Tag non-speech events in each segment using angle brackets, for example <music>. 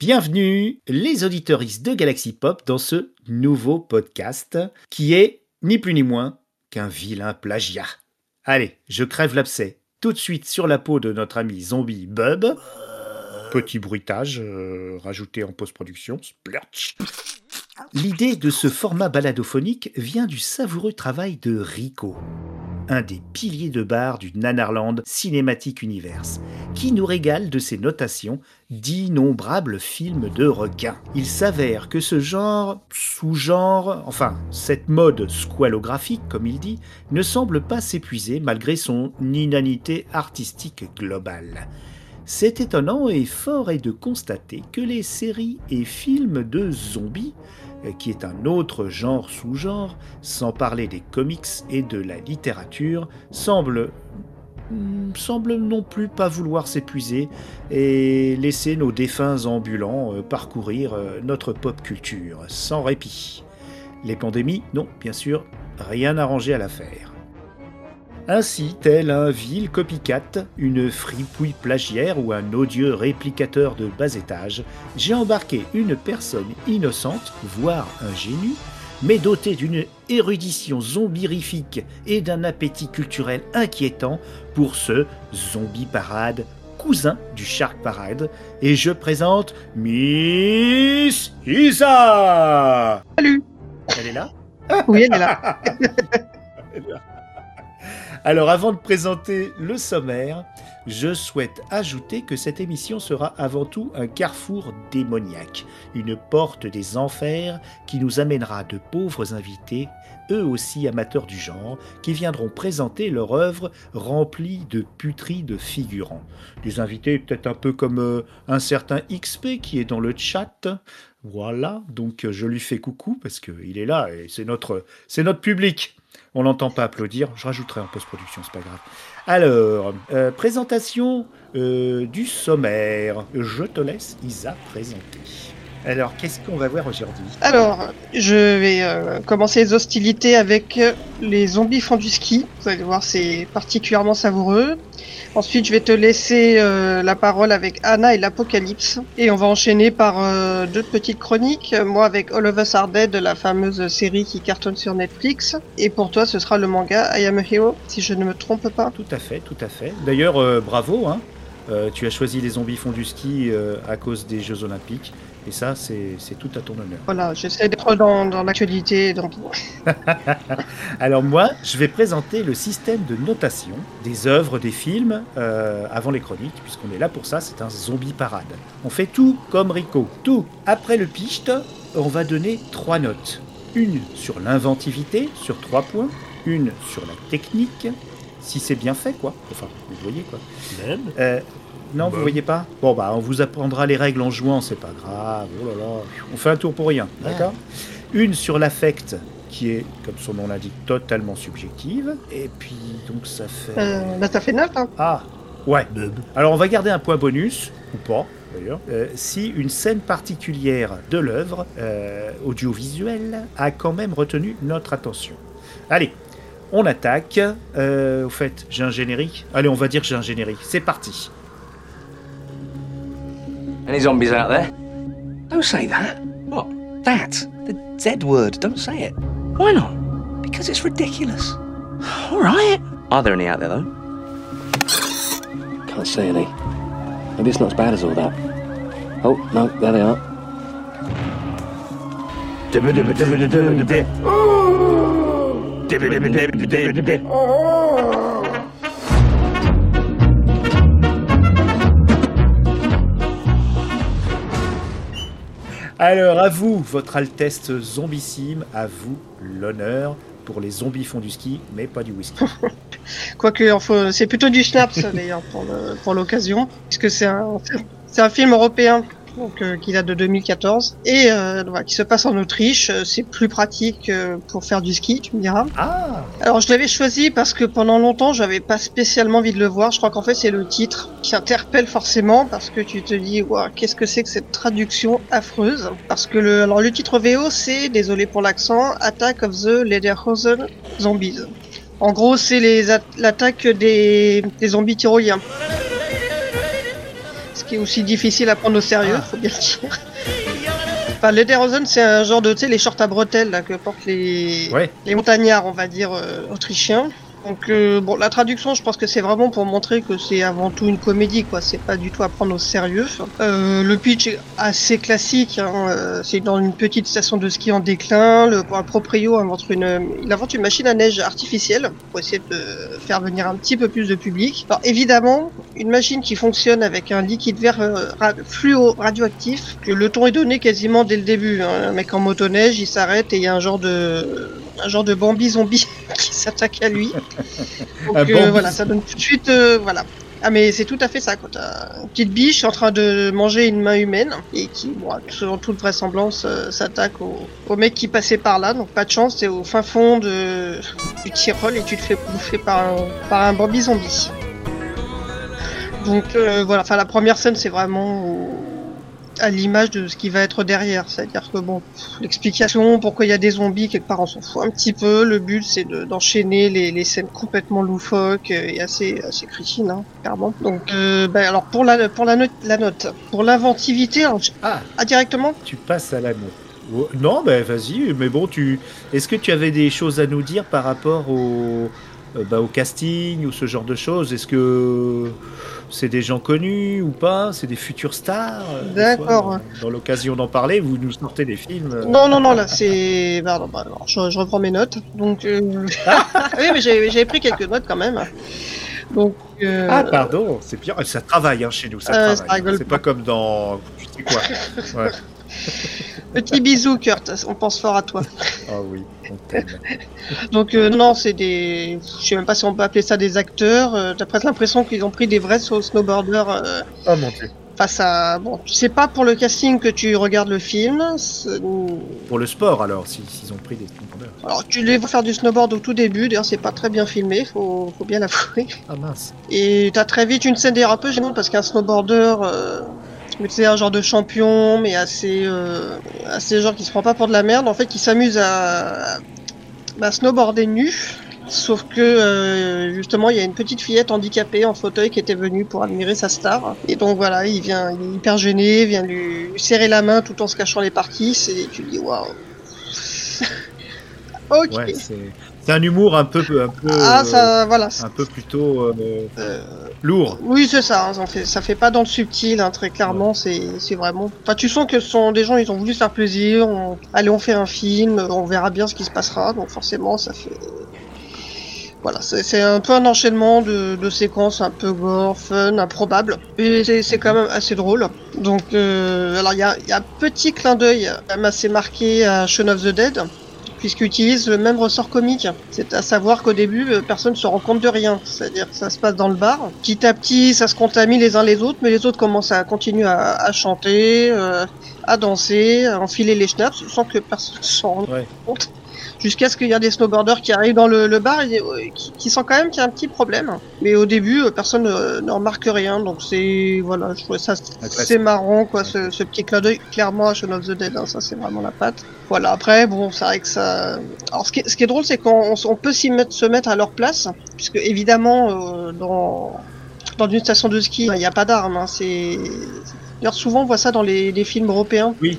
Bienvenue les auditeuristes de Galaxy Pop dans ce nouveau podcast qui est ni plus ni moins qu'un vilain plagiat. Allez, je crève l'abcès tout de suite sur la peau de notre ami zombie Bub. Petit bruitage euh, rajouté en post-production. Splurch. L'idée de ce format baladophonique vient du savoureux travail de Rico, un des piliers de barre du Nanarland Cinematic Universe, qui nous régale de ses notations d'innombrables films de requins. Il s'avère que ce genre, sous-genre, enfin, cette mode squalographique, comme il dit, ne semble pas s'épuiser malgré son inanité artistique globale. C'est étonnant et fort est de constater que les séries et films de zombies qui est un autre genre sous-genre, sans parler des comics et de la littérature, semble hmm, semble non plus pas vouloir s'épuiser et laisser nos défunts ambulants euh, parcourir euh, notre pop culture sans répit. Les pandémies, non, bien sûr, rien arrangé à l'affaire. Ainsi, tel un vil copycat, une fripouille plagiaire ou un odieux réplicateur de bas étage, j'ai embarqué une personne innocente, voire un génie, mais dotée d'une érudition zombirifique et d'un appétit culturel inquiétant pour ce zombie parade cousin du Shark Parade, et je présente Miss Isa. Salut. Elle est là? Oui, elle est là. <laughs> Alors avant de présenter le sommaire, je souhaite ajouter que cette émission sera avant tout un carrefour démoniaque, une porte des enfers qui nous amènera de pauvres invités, eux aussi amateurs du genre, qui viendront présenter leur œuvre remplie de puteries de figurants. Des invités peut-être un peu comme euh, un certain XP qui est dans le chat. Voilà, donc je lui fais coucou parce qu'il est là et c'est notre, c'est notre public. On l'entend pas applaudir. Je rajouterai en post-production, c'est pas grave. Alors, euh, présentation euh, du sommaire. Je te laisse, Isa, présenter. Alors, qu'est-ce qu'on va voir aujourd'hui Alors, je vais euh, commencer les hostilités avec les zombies font du ski. Vous allez voir, c'est particulièrement savoureux. Ensuite, je vais te laisser euh, la parole avec Anna et l'Apocalypse. Et on va enchaîner par euh, deux petites chroniques. Moi avec All of Us Are Dead, la fameuse série qui cartonne sur Netflix. Et pour toi, ce sera le manga I Am a Hero, si je ne me trompe pas. Tout à fait, tout à fait. D'ailleurs, euh, bravo, hein. tu as choisi les zombies font du ski à cause des Jeux Olympiques. Et ça, c'est tout à ton honneur. Voilà, j'essaie d'être dans, dans l'actualité. Donc... <laughs> Alors moi, je vais présenter le système de notation des œuvres, des films, euh, avant les chroniques, puisqu'on est là pour ça, c'est un zombie parade. On fait tout comme Rico, tout. Après le picht, on va donner trois notes. Une sur l'inventivité, sur trois points. Une sur la technique, si c'est bien fait, quoi. Enfin, vous voyez, quoi. Même euh, non, vous voyez pas Bon, bah, on vous apprendra les règles en jouant, c'est pas grave. Oh là là. On fait un tour pour rien, d'accord Une sur l'affect, qui est, comme son nom l'indique, totalement subjective. Et puis, donc, ça fait. Euh, bah, ça fait 9, hein Ah, ouais. Alors, on va garder un point bonus, ou pas, d'ailleurs, euh, si une scène particulière de l'œuvre euh, audiovisuelle a quand même retenu notre attention. Allez, on attaque. Euh, au fait, j'ai un générique. Allez, on va dire que j'ai un générique. C'est parti. Any zombies out there? Don't say that. What? That. The Z word. Don't say it. Why not? Because it's ridiculous. All right. Are there any out there, though? Can't see any. Maybe it's not as bad as all that. Oh, no, there they are. Alors, à vous, votre Altesse zombissime, à vous l'honneur pour les zombies font du ski, mais pas du whisky. <laughs> Quoique, c'est plutôt du schnapps d'ailleurs pour l'occasion, puisque c'est un, c'est un film européen donc euh, qui date de 2014 et euh, voilà, qui se passe en Autriche. Euh, C'est plus pratique pour faire du ski, tu me diras. Ah Alors je l'avais choisi parce que pendant longtemps j'avais pas spécialement envie de le voir. Je crois qu'en fait c'est le titre qui interpelle forcément parce que tu te dis qu'est-ce que c'est que cette traduction affreuse? Parce que le alors le titre VO c'est désolé pour l'accent Attack of the Lederhosen Zombies. En gros c'est les at- l'attaque des, des zombies tyroliens. Ce qui est aussi difficile à prendre au sérieux, Ah. faut bien le dire. Enfin, Lederhosen, c'est un genre de, tu sais, les shorts à bretelles là, que portent les, Ouais. les montagnards, on va dire, euh, autrichiens. Donc, euh, bon, la traduction, je pense que c'est vraiment pour montrer que c'est avant tout une comédie, quoi. C'est pas du tout à prendre au sérieux. Euh, le pitch est assez classique. Hein. euh, C'est dans une petite station de ski en déclin. Le, un proprio invente une, il invente une machine à neige artificielle pour essayer de faire venir un petit peu plus de public. Alors, évidemment, une machine qui fonctionne avec un liquide vert euh, fluo radioactif, le ton est donné quasiment dès le début. hein. Un mec en motoneige, il s'arrête et il y a un genre de, un genre de Bambi zombie <laughs> qui s'attaque à lui. <laughs> Donc euh, voilà, ça donne tout de suite, euh, voilà. Ah mais c'est tout à fait ça, quand t'as une petite biche en train de manger une main humaine et qui, bon, selon toute vraisemblance, euh, s'attaque au, au mec qui passait par là. Donc pas de chance, c'est au fin fond de, du Tyrol et tu te fais bouffer par un, par un Bambi zombie. Donc voilà, enfin la première scène c'est vraiment à l'image de ce qui va être derrière, c'est-à-dire que bon, l'explication pourquoi il y a des zombies quelque part on s'en fout un petit peu. Le but c'est de- d'enchaîner les, les scènes complètement loufoques et assez assez crétines, hein, clairement. Donc euh, bah, alors pour la pour la note la note pour l'inventivité, Ah, ah directement? tu passes à la note. Oh, Non, ben vas-y, mais bon, tu. Est-ce que tu avais des choses à nous dire par rapport au, bah, au casting ou ce genre de choses Est-ce que c'est des gens connus ou pas? C'est des futures stars? Euh, D'accord. Dans, dans l'occasion d'en parler, vous nous sortez des films. euh, Non, non, non, là, <laughs> c'est. Pardon, bah, alors, je, je reprends mes notes. Donc. Euh... <laughs> oui, mais j'avais pris quelques notes quand même. Donc. Euh... Ah, pardon, c'est bien. Ça travaille hein, chez nous, ça Euh, travaille. rigole c'est pas comme dans. Tu sais quoi Ouais. <laughs> Petit bisou, Kurt. On pense fort à toi. Ah oui, on t'aime. <laughs> Donc, euh, non, c'est des. Je sais même pas si on peut appeler ça des acteurs. Euh, T'as presque l'impression qu'ils ont pris des vrais snowboarders euh, Oh mon dieu. face à. Bon, c'est pas pour le casting que tu regardes le film. Pour le sport alors, si- s'ils ont pris des snowboarders. Alors, tu les vois faire du snowboard au tout début. D'ailleurs, c'est pas très bien filmé, faut, faut bien l'avouer. Ah mince. Et t'as très vite une scène un peu gênante parce qu'un snowboarder, mais c'est un genre de champion, mais assez, euh, assez genre qui se prend pas pour de la merde, en fait, qui s'amuse à, snowboarder nu. Sauf que euh, justement, il y a une petite fillette handicapée en fauteuil qui était venue pour admirer sa star. Et donc voilà, il vient, il est hyper gêné, vient lui serrer la main tout en se cachant les parties. Et tu dis waouh. <laughs> ok. C'est un humour un peu, un peu, ah euh, voilà. un peu plutôt euh, Euh, lourd. Oui, c'est ça. hein, ça, fait, ça fait pas dans le subtil, hein, très clairement. C'est, c'est vraiment. Enfin, tu sens que ce sont des gens, ils ont voulu se faire plaisir. on- Allez, on fait un film, on verra bien ce qui se passera. Donc forcément, ça fait. Voilà, c'est, un peu un enchaînement de, de séquences un peu gore, fun, improbable. Et c'est, quand même assez drôle. Donc, alors il y a, il y a un petit clin d'œil, assez marqué à Shaun of the Dead puisqu'il utilise le même ressort comique. C'est à savoir qu'au début, euh, personne ne se rend compte de rien. C'est-à-dire que ça se passe dans le bar. Petit à petit, ça se contamine les uns les autres, mais les autres commencent à continuer à, à chanter, euh, à danser, à enfiler les schnapps, sans que personne ne <laughs> s'en rende Ouais. compte. Jusqu'à ce qu'il y a des snowboarders qui arrivent dans le, le bar et euh, qui, qui sentent quand même qu'il y a un petit problème. Mais au début, euh, personne ne, ne remarque rien. Donc c'est voilà, je trouvais ça c'est marrant quoi, ce, ce petit clin d'œil clairement à Shaun of the Dead. hein, ça c'est vraiment la patte. Voilà. Après, bon, c'est vrai que ça. Alors ce qui est, ce qui est drôle, c'est qu'on on peut s'y mettre, se mettre à leur place, puisque évidemment euh, dans dans une station de ski, il n'y a pas d'armes. Hein, c'est D'ailleurs, souvent on voit ça dans les, les films européens. Oui.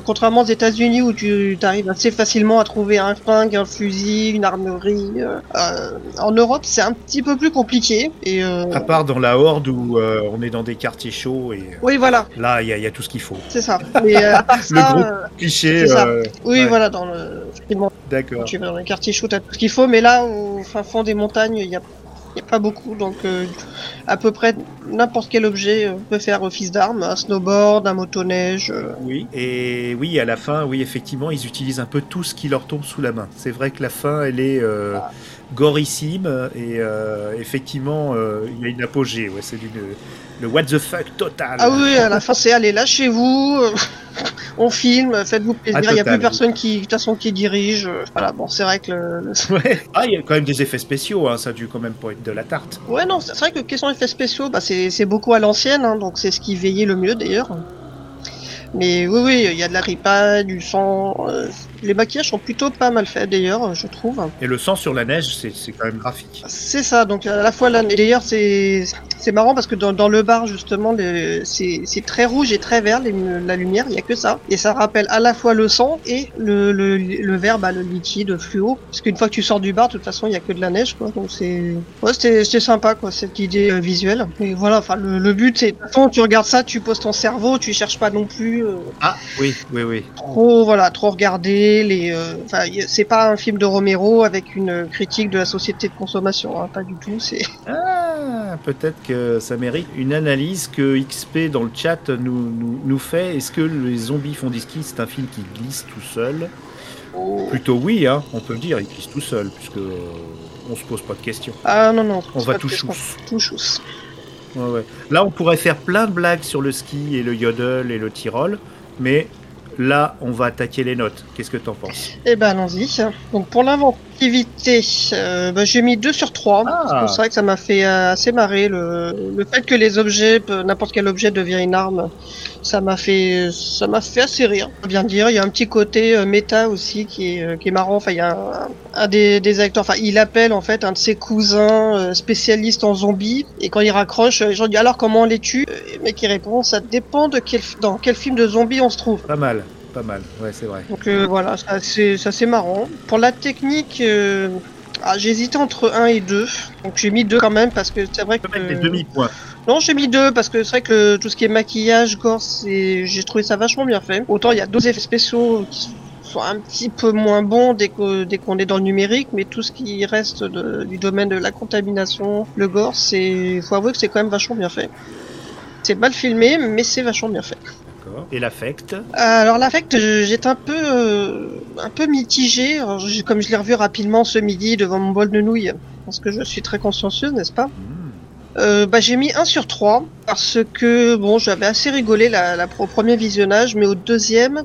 Contrairement aux États-Unis où tu arrives assez facilement à trouver un flingue, un fusil, une armerie, euh, euh, en Europe c'est un petit peu plus compliqué. Et euh, À part dans la horde où euh, on est dans des quartiers chauds et oui, voilà, là il y, a- il y a tout ce qu'il faut. c'est ça. Mais <laughs> à part Le ça, groupe. euh, Cliché. Ça. oui, ouais, voilà, dans le D'accord. tu vas dans les quartiers chauds, t'as tout ce qu'il faut, mais là, au fin fond des montagnes, il y a, il y a pas beaucoup, donc euh, à peu près n'importe quel objet euh, peut faire office d'arme, un snowboard, un motoneige. euh, Oui. Et oui, à la fin, oui, effectivement, ils utilisent un peu tout ce qui leur tombe sous la main. C'est vrai que la fin, elle est gorissime et euh, effectivement, euh, il y a une apogée. Ouais, c'est le what the fuck total. Ah oui, à la fin, c'est allez, lâchez-vous, euh, <laughs> on filme, faites-vous plaisir, Ah, il n'y a plus personne qui, de toute façon, qui dirige. Voilà, bon, c'est vrai que le, le- <laughs> Ouais. Ah, il y a quand même des effets spéciaux. Hein, ça a dû quand même pas être de la tarte. Ouais, non, c'est vrai que question effets spéciaux, bah, c'est beaucoup à l'ancienne, hein, donc c'est ce qui veillait le mieux d'ailleurs. Mais oui, oui, il y a de la ripaille, du sang. euh, les maquillages sont plutôt pas mal faits d'ailleurs, je trouve. Et le sang sur la neige, c'est c'est quand même graphique. C'est ça, donc à la fois là, et d'ailleurs c'est C'est marrant parce que dans, dans le bar, justement, c'est c'est très rouge et très vert, les- la lumière, il y a que ça. Et ça rappelle à la fois le sang et le, le, le vert, bah, le liquide fluo. Parce qu'une fois que tu sors du bar, de toute façon, il y a que de la neige, quoi. Donc c'est ouais, c'était sympa, quoi, cette idée euh, visuelle. Et voilà, enfin, le, le but, c'est, de toute façon, tu regardes ça, tu poses ton cerveau, tu cherches pas non plus euh, Ah, oui, oui, oui. trop, voilà, trop regarder les. euh, Enfin, c'est pas un film de Romero avec une critique de la société de consommation, hein, pas du tout. C'est <laughs> Ah, peut-être que ça mérite une analyse que XP dans le chat nous, nous, nous fait. Est-ce que Les zombies font des skis, c'est un film qui glisse tout seul Plutôt oui, hein, on peut le dire, il glisse tout seul, puisque euh, on se pose pas de questions. ah non non, On va tout chousse. Tout chousse. Ouais, ouais. Là, on pourrait faire plein de blagues sur le ski et le yodel et le Tyrol, mais là, on va attaquer les notes. Qu'est-ce que t'en penses? Eh ben allons-y. Donc pour l'inventivité, euh, bah, j'ai mis 2 sur 3. Ah. C'est vrai que ça m'a fait euh, assez marrer le, le fait que les objets, n'importe quel objet devient une arme. Ça m'a fait, ça m'a fait assez rire. Bien dire, il y a un petit côté euh, méta aussi qui est, euh, qui est marrant. Enfin, il y a un, un des, des acteurs, enfin, il appelle en fait un de ses cousins spécialistes en zombies et quand il raccroche, les gens disent alors comment on les tue? Mec il répond, ça dépend de quel, dans quel film de zombies on se trouve. Pas mal, pas mal, ouais, c'est vrai. Donc euh, voilà, ça c'est ça, c'est marrant. Pour la technique, euh, ah, j'ai hésité entre 1 et 2. Donc j'ai mis 2 quand même parce que c'est vrai que... mettre des demi-points. Non, j'ai mis 2 parce que c'est vrai que tout ce qui est maquillage, gore, c'est... j'ai trouvé ça vachement bien fait. Autant il y a deux effets spéciaux qui sont un petit peu moins bons dès qu'on est dans le numérique, mais tout ce qui reste de- du domaine de la contamination, le gore, c'est... faut avouer que c'est quand même vachement bien fait. C'est mal filmé, mais c'est vachement bien fait. D'accord. Et l'affect Alors l'affect, euh, j'étais un peu, euh, un peu mitigé. Alors, comme je l'ai revu rapidement ce midi devant mon bol de nouilles, parce que je suis très consciencieuse, n'est-ce pas? Hmm. euh, bah, J'ai mis 1 sur 3, parce que bon, j'avais assez rigolé la, la, au premier visionnage, mais au deuxième,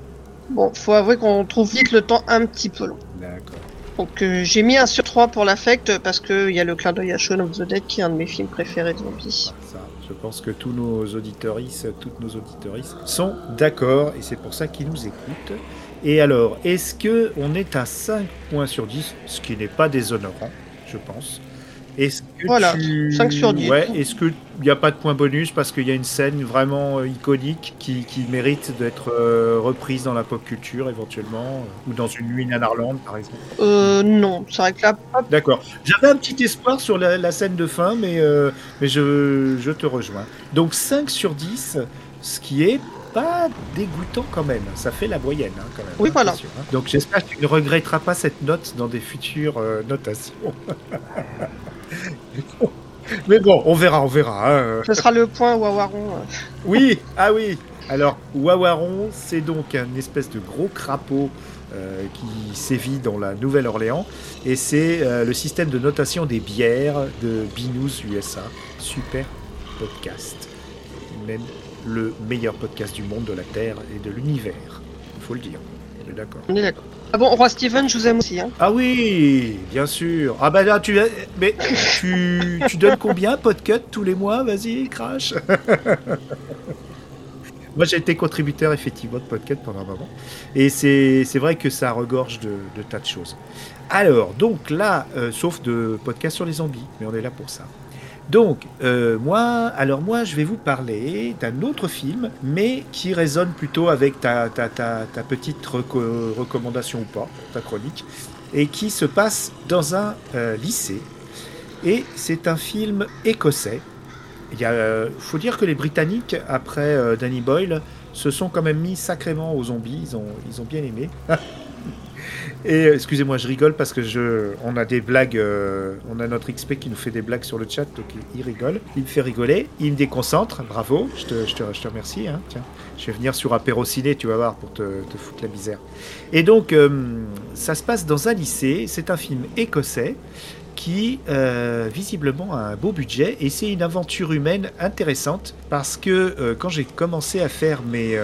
bon, faut avouer qu'on trouve vite le temps un petit peu long. D'accord. Donc euh, j'ai mis 1 sur 3 pour l'affect, parce qu'il y a le clin d'œil à Shaun of the Dead, qui est un de mes films préférés de zombies. Je pense que tous nos auditeuristes, toutes nos sont d'accord et c'est pour ça qu'ils nous écoutent. Et alors, est-ce que on est à 5 points sur 10, ce qui n'est pas déshonorant, je pense? Est-ce que Voilà, tu... 5 sur 10. Ouais, est-ce qu'il n'y a pas de point bonus parce qu'il y a une scène vraiment euh, iconique qui, qui mérite d'être euh, reprise dans la pop culture éventuellement euh, ou dans une nuit nanarland par exemple? Euh, non, c'est vrai que là, D'accord. J'avais un petit espoir sur la, la scène de fin, mais, mais je, je te rejoins. Donc 5 sur 10, ce qui est pas dégoûtant quand même. Ça fait la moyenne hein, quand même. Oui, voilà. Hein. Donc j'espère que tu ne regretteras pas cette note dans des futures euh, notations. <laughs> <laughs> mais bon, on verra, on verra. hein. ce sera le point Wawaron. euh. Oui, ah oui. Alors, Wawaron, c'est donc un espèce de gros crapaud euh, qui sévit dans la Nouvelle-Orléans. Et c'est euh, le système de notation des bières de Binous USA. Super podcast. Même le meilleur podcast du monde, de la Terre et de l'univers. Il faut le dire. On est d'accord. On est d'accord. Ah bon, Roi Steven, je vous aime aussi. Hein. Ah oui, bien sûr. Ah bah là, tu, mais tu, tu donnes combien Podcut tous les mois? Vas-y, crash. <laughs> Moi, j'ai été contributeur effectivement de Podcut pendant un moment. Et c'est vrai que ça regorge de, de tas de choses. Alors, donc là, euh, sauf de podcast sur les zombies, mais on est là pour ça. Donc, euh, moi, alors moi, je vais vous parler d'un autre film, mais qui résonne plutôt avec ta, ta, ta, petite reco- recommandation ou pas, ta chronique, et qui se passe dans un euh, lycée. Et c'est un film écossais. Il euh, faut dire que les Britanniques, après Danny Boyle, se sont quand même mis sacrément aux zombies. Ils ont bien aimé. <laughs> Et euh, excusez-moi, je rigole parce que je, on a des blagues, euh, on a notre XP qui nous fait des blagues sur le chat, donc il, rigole, il me fait rigoler, il me déconcentre, bravo, je te, je te, je te remercie. Hein, tiens, je vais venir sur Apéro Ciné, tu vas voir, pour te, te foutre la misère. Et donc, euh, ça se passe dans un lycée, c'est un film écossais qui visiblement a un beau budget et c'est une aventure humaine intéressante parce que quand j'ai commencé à faire mes,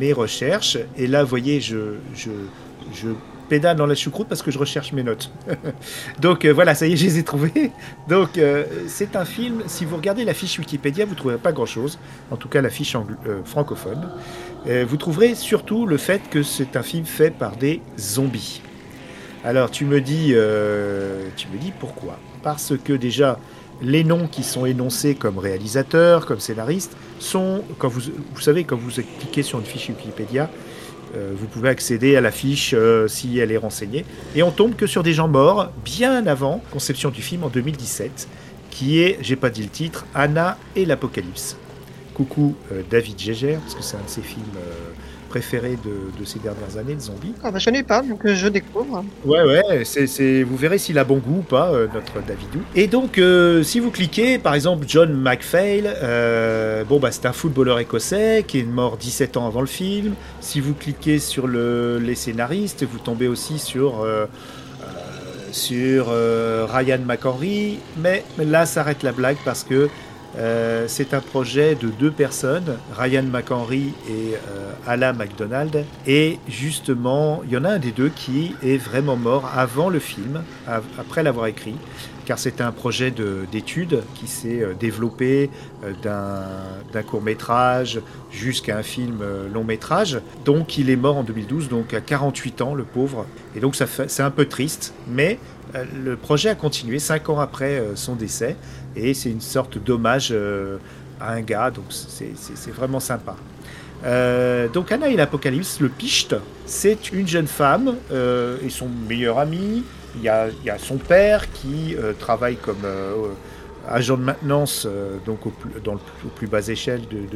mes recherches, et là, vous voyez, je, je, je pédale dans la choucroute parce que je recherche mes notes. <laughs> Donc euh, voilà, ça y est, je les ai trouvées. <laughs> Donc euh, c'est un film, si vous regardez la fiche Wikipédia, vous ne trouverez pas grand-chose, en tout cas la fiche euh, francophone. Vous trouverez surtout le fait que c'est un film fait par des zombies. Alors tu me dis, tu me dis pourquoi? Parce que déjà, les noms qui sont énoncés comme réalisateurs, comme scénaristes, sont, quand vous, vous savez, quand vous cliquez sur une fiche Wikipédia, vous pouvez accéder à la fiche euh, si elle est renseignée. Et on tombe que sur des gens morts bien avant conception du film en 2017, qui est, j'ai pas dit le titre, Anna et l'Apocalypse. Coucou euh, David Gégère, parce que c'est un de ses films préféré de, ces dernières années, de zombies. Ah bah, je connais pas, donc euh, je découvre. Ouais, ouais, c'est, vous verrez s'il a bon goût ou pas, euh, notre Davidou. Et donc, euh, si vous cliquez, par exemple, John McPhail, bon, bah, c'est un footballeur écossais qui est mort 17 ans avant le film. Si vous cliquez sur le, les scénaristes, vous tombez aussi sur sur Ryan McHenry, mais, mais là s'arrête la blague parce que euh, c'est un projet de deux personnes, Ryan McHenry et euh, Ala McDonald. Et justement, il y en a un des deux qui est vraiment mort avant le film, après l'avoir écrit, car c'est un projet d'études qui s'est euh, développé d'un court métrage jusqu'à un film long métrage. Donc il est mort en 2012, donc à 48 ans, le pauvre. Et donc c'est un peu triste, mais le projet a continué cinq ans après son décès et c'est une sorte d'hommage euh, à un gars, donc c'est vraiment sympa. Euh, donc Anna et l'Apocalypse, le Picht, c'est une jeune femme euh, et son meilleur ami. Il y a, il y a son père qui travaille comme agent de maintenance donc au plus, dans le, plus bas échelle du,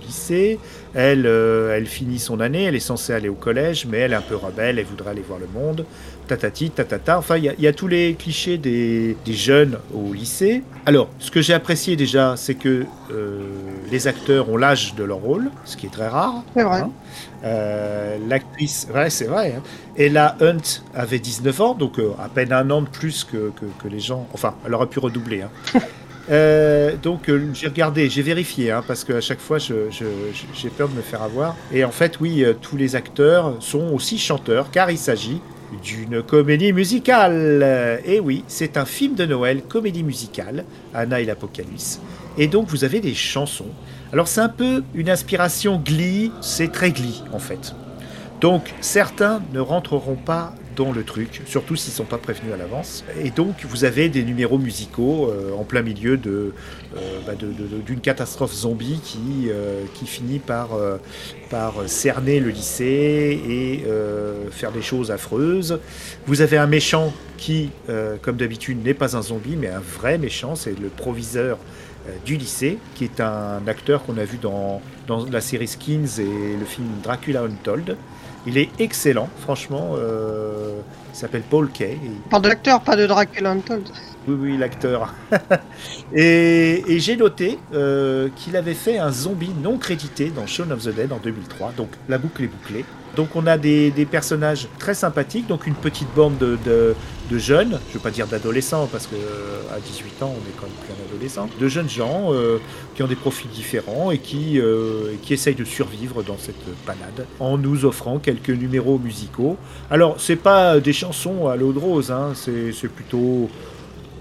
lycée. Elle, elle finit son année, elle est censée aller au collège, mais elle est un peu rebelle, elle voudrait aller voir le monde tatati, tatata. Enfin, il y, a tous les clichés des, jeunes au lycée. Alors, ce que j'ai apprécié déjà, c'est que euh, les acteurs ont l'âge de leur rôle, ce qui est très rare. C'est vrai. Hein. Euh, l'actrice, ouais, c'est vrai. Hein. Ella Hunt avait 19 ans, donc euh, à peine un an de plus que, les gens. Enfin, elle aurait pu redoubler. Hein. <laughs> donc j'ai regardé, j'ai vérifié, hein, parce qu'à chaque fois j'ai peur de me faire avoir. Et en fait, oui, tous les acteurs sont aussi chanteurs, car il s'agit d'une comédie musicale. Et oui, c'est un film de Noël, comédie musicale, Anna et l'Apocalypse. Et donc vous avez des chansons. Alors c'est un peu une inspiration Glee, c'est très Glee en fait. Donc certains ne rentreront pas dans le truc, surtout s'ils ne sont pas prévenus à l'avance. Et donc, vous avez des numéros musicaux euh, en plein milieu de, euh, bah, d'une catastrophe zombie qui, euh, qui finit par, par cerner le lycée et faire des choses affreuses. Vous avez un méchant qui, comme d'habitude, n'est pas un zombie, mais un vrai méchant, c'est le proviseur du lycée, qui est un acteur qu'on a vu dans, dans la série Skins et le film Dracula Untold. Il est excellent, franchement. Euh, il s'appelle Paul Kay. Parle de l'acteur, pas de Dracula Untold. Oui, oui, l'acteur. <laughs> et, j'ai noté euh, qu'il avait fait un zombie non crédité dans Shaun of the Dead en 2003. Donc la boucle est bouclée. Donc on a des, personnages très sympathiques, donc une petite bande de, jeunes, je ne veux pas dire d'adolescents parce que euh, à 18 ans on est quand même plus un adolescent, de jeunes gens euh, qui ont des profils différents et qui, qui essayent de survivre dans cette panade en nous offrant quelques numéros musicaux. Alors c'est pas des chansons à l'eau de rose, hein, c'est plutôt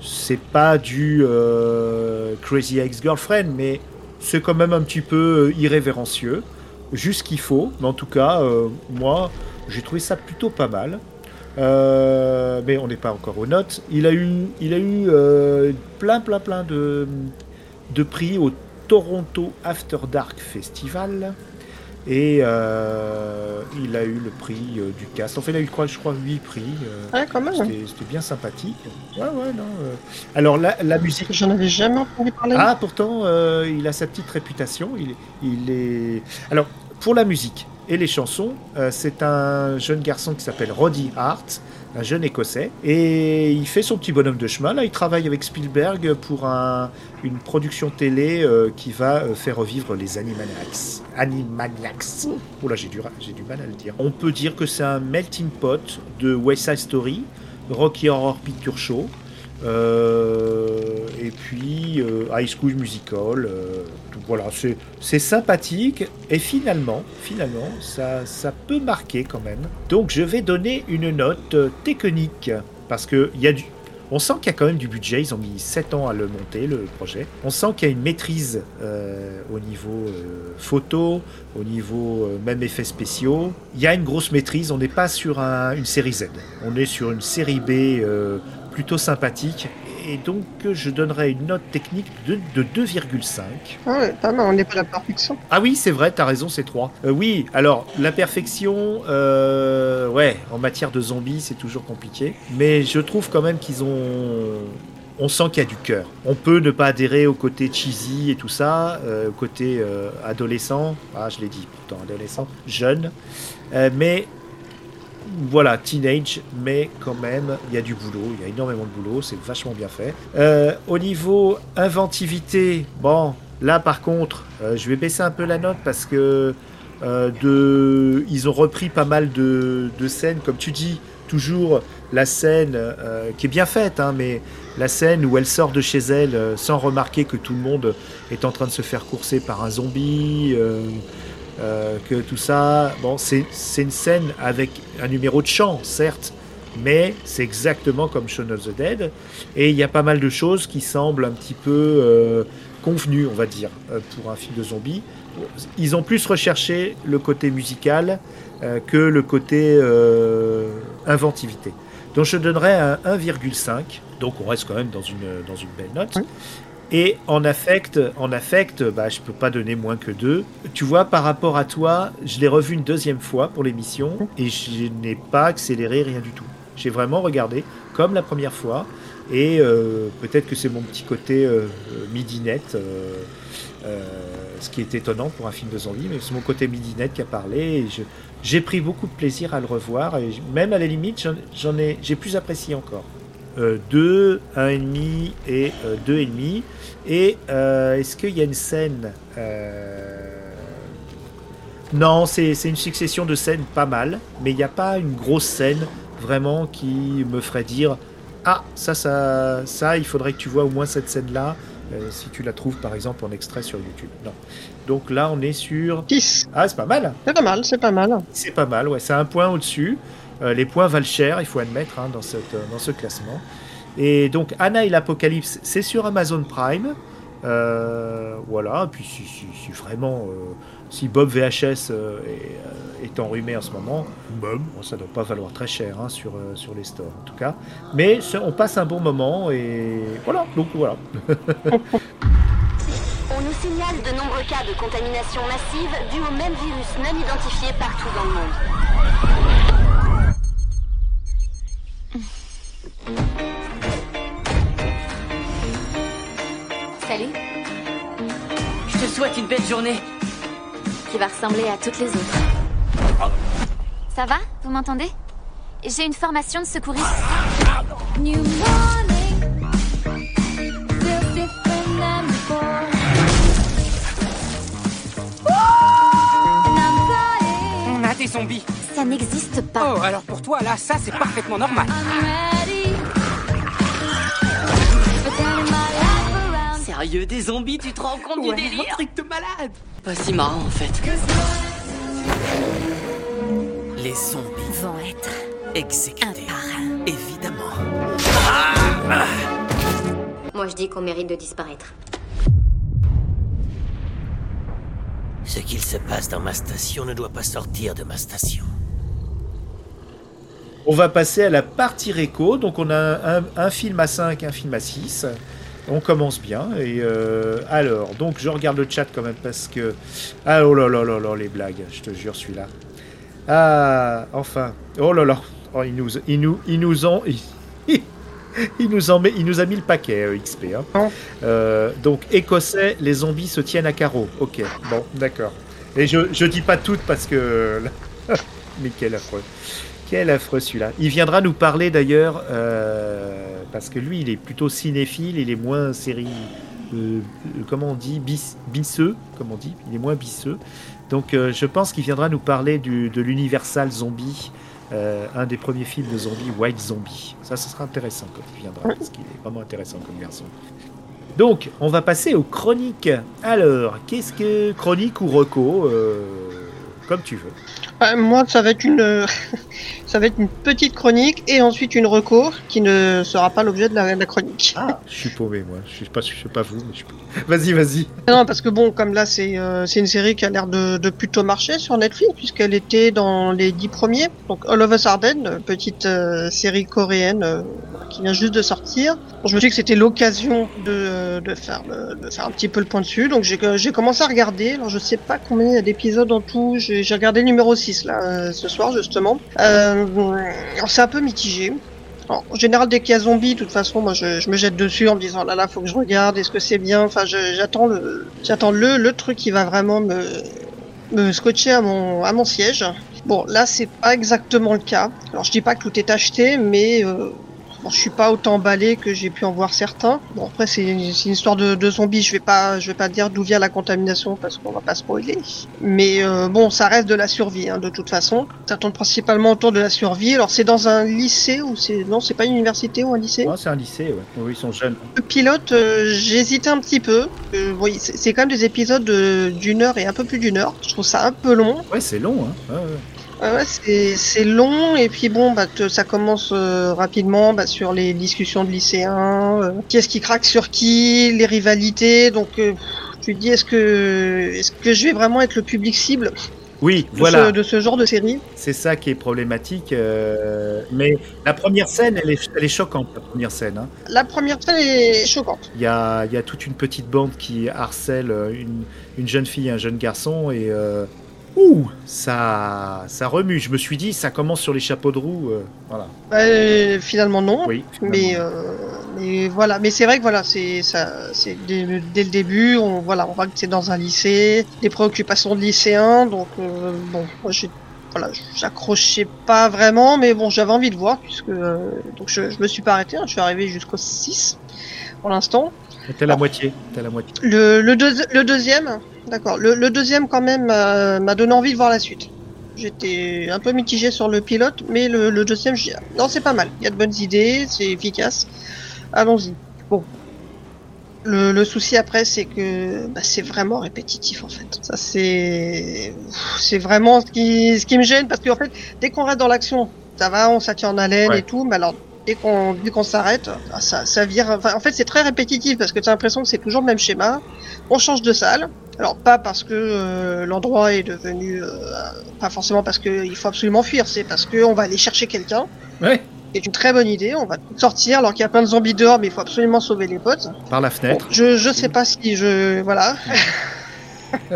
c'est pas du euh, Crazy Ex-Girlfriend, mais c'est quand même un petit peu euh, irrévérencieux, juste qu'il faut. Mais en tout cas, euh, moi, j'ai trouvé ça plutôt pas mal. Mais on n'est pas encore aux notes. Il a eu, il a eu plein, plein, plein de, de prix au Toronto After Dark Festival. Et euh, il a eu le prix euh, du cast. En fait, il a eu, je crois, 8 prix. Euh, quand même. C'était bien sympathique. Ouais, ouais, non. Alors, la, la musique. J'en avais jamais entendu parler. Ah, pourtant, il a sa petite réputation. Il, il est. Alors, pour la musique et les chansons, c'est un jeune garçon qui s'appelle Roddy Hart un jeune écossais, et il fait son petit bonhomme de chemin. Là, il travaille avec Spielberg pour une production télé euh, qui va euh, faire revivre les Animaniacs. Animaniacs. Oh là, j'ai du, j'ai du mal à le dire. On peut dire que c'est un melting pot de West Side Story, Rocky Horror Picture Show, euh, et puis High School Musical. voilà, c'est, sympathique et finalement, finalement, ça, ça peut marquer quand même. Donc je vais donner une note technique parce que y a du, on sent qu'il y a quand même du budget, ils ont mis 7 ans à le monter, le projet. On sent qu'il y a une maîtrise euh, au niveau euh, photo, au niveau euh, même effets spéciaux. Il y a une grosse maîtrise, on n'est pas sur une série Z, on est sur une série B plutôt sympathique. et donc je donnerai une note technique de, de 2,5. Ah ouais, pas mal, on n'est pas à la perfection. Ah oui, c'est vrai, t'as raison, c'est 3. Euh, oui, alors la perfection, euh, ouais, en matière de zombies, c'est toujours compliqué. Mais je trouve quand même qu'ils ont. On sent qu'il y a du cœur. On peut ne pas adhérer au côté cheesy et tout ça, euh, au côté euh, adolescent. Ah, je l'ai dit pourtant, adolescent, jeune. Euh, mais voilà, teenage, mais quand même, il y a du boulot, il y a énormément de boulot, c'est vachement bien fait. Euh, au niveau inventivité, bon, là par contre, euh, je vais baisser un peu la note parce que euh, ils ont repris pas mal de, scènes, comme tu dis, toujours la scène qui est bien faite, hein, mais la scène où elle sort de chez elle sans remarquer que tout le monde est en train de se faire courser par un zombie. Euh, que tout ça, bon, c'est une scène avec un numéro de chant, certes, mais c'est exactement comme Shaun of the Dead. Et il y a pas mal de choses qui semblent un petit peu euh, convenues, on va dire, euh, pour un film de zombies. Ils ont plus recherché le côté musical que le côté inventivité. Donc je donnerais un 1,5. Donc on reste quand même dans une, belle note. Et en affect, en affect, bah, je peux pas donner moins que 2. Tu vois, par rapport à toi, je l'ai revu une deuxième fois pour l'émission et je n'ai pas accéléré rien du tout. J'ai vraiment regardé comme la première fois. Et euh, peut-être que c'est mon petit côté euh, midinette, euh, euh, ce qui est étonnant pour un film de zombie, mais c'est mon côté midinette qui a parlé. J'ai pris beaucoup de plaisir à le revoir. Et même à la limite, j'en ai, j'ai plus apprécié encore. Euh, 2, 1,5 et euh, 2,5. Et euh, est-ce qu'il y a une scène euh, Non, c'est une succession de scènes pas mal, mais il n'y a pas une grosse scène vraiment qui me ferait dire Ah, ça, ça, ça, il faudrait que tu vois au moins cette scène-là, euh, si tu la trouves par exemple en extrait sur YouTube. Non. Donc là, on est sur. 10. Ah, c'est pas mal C'est pas mal, c'est pas mal. c'est pas mal, ouais. C'est un point au-dessus. Euh, les points valent cher, il faut admettre, hein, dans, cette, euh, dans ce classement. Et donc, Anna et l'Apocalypse, c'est sur Amazon Prime. Euh, voilà, puis si, si- si vraiment, euh, si Bob VHS euh, est, euh, est enrhumé en ce moment, bon, ça doit pas valoir très cher hein, sur, euh, sur les stores en tout cas. Mais on passe un bon moment et voilà, donc voilà. <laughs> On nous signale de nombreux cas de contamination massive dus au même virus non identifié partout dans le monde. Salut, Je te souhaite une belle journée. qui va ressembler à toutes les autres. Ça va? Vous m'entendez? J'ai une formation de secouriste. New morning, feels different than before. And I'm flying. On a des zombies. Ça n'existe pas. Oh, alors pour toi, là, ça, c'est parfaitement normal. Sérieux, des zombies, tu te rends compte Ouais, du délire un truc de malade. Pas si marrant, en fait. Les zombies Vont être exécutés. un par un. Évidemment. Moi je dis qu'on mérite de disparaître. Ce qu'il se passe dans ma station ne doit pas sortir de ma station. On va passer à la partie réco. Donc on a un, un film à 5, un film à 6. On commence bien. Et euh, alors, donc je regarde le chat quand même parce que. Ah oh là là là là, les blagues, je te jure, celui-là. Ah, enfin. Oh là là. Oh, il, nous, il, nous, il nous en. Il, <laughs> il nous en met, il nous a mis le paquet, euh, XP. hein. Oh. Euh, donc, écossais, les zombies se tiennent à carreau. Ok, bon, d'accord. Et je, je dis pas toutes parce que. <laughs> Mais quel affreux. Quel affreux celui-là. Il viendra nous parler d'ailleurs, euh, parce que lui, il est plutôt cinéphile, il est moins série. euh, euh, comment on dit bis, Bisseux, comme on dit. Il est moins bisseux. Donc euh, je pense qu'il viendra nous parler du, de l'Universal Zombie, un des premiers films de zombies, White Zombie. Ça, ce sera intéressant quand il viendra, parce qu'il est vraiment intéressant comme garçon. Donc, on va passer aux chroniques. Alors, qu'est-ce que chronique ou reco comme tu veux. Euh, moi, ça va être une, <laughs> ça va être une petite chronique et ensuite une recours qui ne sera pas l'objet de la, la chronique. Ah, je suis paumé, moi. Je suis pas, je sais pas vous, mais je suis. Vas-y, vas-y. Non, parce que bon, comme là, c'est euh, c'est une série qui a l'air de, de plutôt marcher sur Netflix puisqu'elle était dans les dix premiers. Donc All of Us Arden, petite euh, série coréenne euh, qui vient juste de sortir. Bon, je me suis dit que c'était l'occasion de, de faire le- de faire un petit peu le point dessus. Donc j'ai j'ai commencé à regarder. Alors je sais pas combien il y a d'épisodes en tout. J'ai j'ai regardé le numéro 6 là euh, ce soir justement. Euh, c'est un peu mitigé. En général, dès qu'il y a zombie, de toute façon, moi, je, me jette dessus en me disant, là, là, faut que je regarde, est-ce que c'est bien? Enfin, j'attends le, j'attends le, le truc qui va vraiment me, me scotcher à mon, à mon siège. Bon, là, c'est pas exactement le cas. Alors, je dis pas que tout est acheté, mais euh, bon, je suis pas autant emballé que j'ai pu en voir certains. Bon, après, c'est une, c'est une histoire de, de zombies. Je vais pas, je vais pas dire d'où vient la contamination parce qu'on va pas spoiler. Mais euh, bon, ça reste de la survie, hein, de toute façon. Ça tourne principalement autour de la survie. Alors, c'est dans un lycée ou c'est non, c'est pas une université ou un lycée? Oh, c'est un lycée, ouais. Oui, ils sont jeunes. Le pilote, euh, hésité un petit peu. Euh, oui, c'est quand même des épisodes de- d'une heure et un peu plus d'une heure. Je trouve ça un peu long. Ouais, c'est long, hein. Ouais, ouais. Ouais, ouais, c'est long et puis bon, bah, te- ça commence euh, rapidement bah, sur les discussions de lycéens, euh, qui est-ce qui craque sur qui, les rivalités. Donc, euh, tu te dis, est-ce que est-ce que je vais vraiment être le public cible Oui, de, voilà. ce, de ce genre de série? C'est ça qui est problématique. euh, Mais la première scène, elle est, elle est choquante, la première scène. hein. La première scène est choquante. Il y a, il y a toute une petite bande qui harcèle une, une jeune fille, un jeune garçon, et euh, ouh, ça, ça remue. Je me suis dit, ça commence sur les chapeaux de roue. euh, voilà. Euh, finalement non. Oui. Mais, euh, mais voilà, mais c'est vrai que voilà, c'est ça, c'est dès, le- dès le début, on voilà, on voit que c'est dans un lycée, des préoccupations de lycéens, donc euh, bon, moi j'ai voilà, j'accrochais pas vraiment, mais bon, j'avais envie de voir puisque euh, donc je, je me suis pas arrêté, hein, je suis arrivé jusqu'au 6 pour l'instant. T'es la moitié. T'es la moitié. Le, le, deuxi- le deuxième, d'accord, le, le deuxième quand même euh, m'a donné envie de voir la suite. J'étais un peu mitigé sur le pilote, mais le, le deuxième, je dis, ah, non, c'est pas mal. Il y a de bonnes idées, c'est efficace. Allons-y. Bon. Le, le souci après, c'est que bah, c'est vraiment répétitif en fait. Ça, c'est c'est vraiment ce qui, ce qui me gêne parce qu'en fait, dès qu'on reste dans l'action, ça va, on s'attire en haleine Ouais. et tout, mais alors dès qu'on qu'on s'arrête, ah, ça, ça vire. Enfin, en fait, c'est très répétitif parce que tu as l'impression que c'est toujours le même schéma. On change de salle. Alors pas parce que euh, l'endroit est devenu, euh, pas forcément parce qu'il faut absolument fuir, c'est parce que on va aller chercher quelqu'un. Ouais. C'est une très bonne idée. On va sortir alors qu'il y a plein de zombies dehors, mais il faut absolument sauver les potes. Par la Bon, fenêtre. je je sais pas si je voilà. <laughs>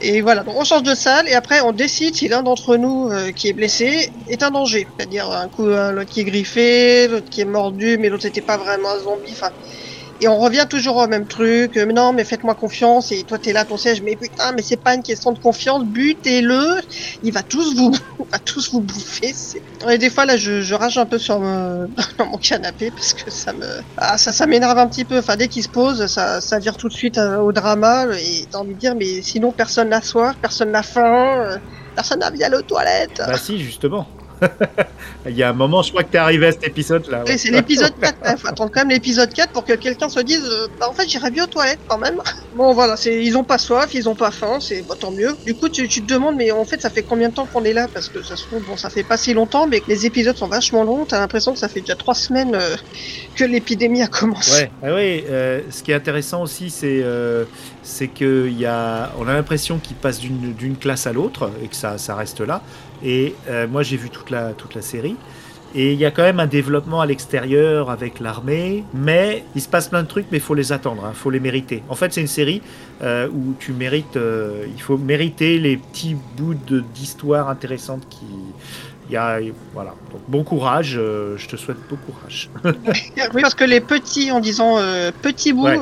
et voilà, donc on change de salle et après on décide si l'un d'entre nous euh, qui est blessé est un danger. C'est-à-dire un coup l'autre qui est griffé, l'autre qui est mordu, mais l'autre c'était pas vraiment un zombie. Enfin, et on revient toujours au même truc. euh, non, mais faites-moi confiance. Et toi t'es là, ton siège. Mais putain, mais c'est pas une question de confiance. Butez-le. Il va tous vous, <laughs> va tous vous bouffer. Et des fois là, je, je rage un peu sur mon, <laughs> dans mon canapé parce que ça me, ah, ça, m'énerve un petit peu. Enfin, dès qu'il se pose, ça, ça vire tout de suite euh, au drama. Et t'as envie de dire, mais sinon personne n'a soif, personne n'a faim, euh, personne n'a d'aller aux toilettes. Bah si, justement. Il y a un moment, je crois que t'es arrivé à cet épisode-là. ouais. Oui, c'est l'épisode 4. Il faut attendre quand même l'épisode 4 pour que quelqu'un se dise euh, bah, en fait, j'irai bien aux toilettes quand même. Bon, voilà, ils ont pas soif, ils ont pas faim, c'est bah, tant mieux. Du coup, tu, tu te demandes, mais en fait, ça fait combien de temps qu'on est là? Parce que ça se trouve, bon, ça fait pas si longtemps, mais les épisodes sont vachement longs. T'as l'impression que ça fait déjà trois semaines euh, que l'épidémie a commencé. Ouais, ah ouais, euh, ce qui est intéressant aussi, c'est y a, on a l'impression qu'il passe d'une d'une classe à l'autre et que ça, ça reste là. Et euh, moi, j'ai vu toute la, toute la série. Et il y a quand même un développement à l'extérieur avec l'armée, mais il se passe plein de trucs, mais il faut les attendre, il faut les mériter. En fait, c'est une série euh, où tu mérites, euh, il faut mériter les petits bouts d'histoire intéressantes qui, il y a, voilà. Donc bon courage, euh, je te souhaite bon courage. <laughs> Oui, parce que les petits, en disant petits bouts Ouais.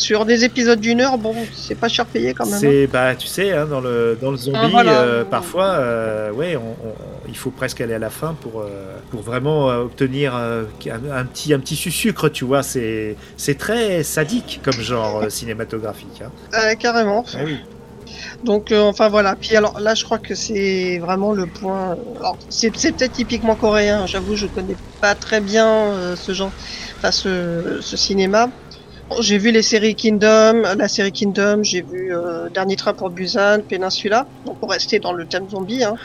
Sur, des épisodes d'une heure, bon, c'est pas cher payé quand même. hein. C'est bah tu sais hein, dans le dans le zombie Ah, voilà. euh, parfois euh, ouais on- on- il faut presque aller à la fin pour euh, pour vraiment euh, obtenir un, un petit un petit sucre tu vois c'est c'est très sadique comme genre cinématographique hein. Carrément. Ah oui. Donc, euh, enfin voilà. Puis alors là, je crois que c'est vraiment le point. Alors, c'est c'est peut-être typiquement coréen. J'avoue, je connais pas très bien euh, ce genre, enfin ce, ce cinéma. J'ai vu les séries Kingdom, la série Kingdom, j'ai vu euh, Dernier train pour Busan, Peninsula, donc pour rester dans le thème zombie. Hein.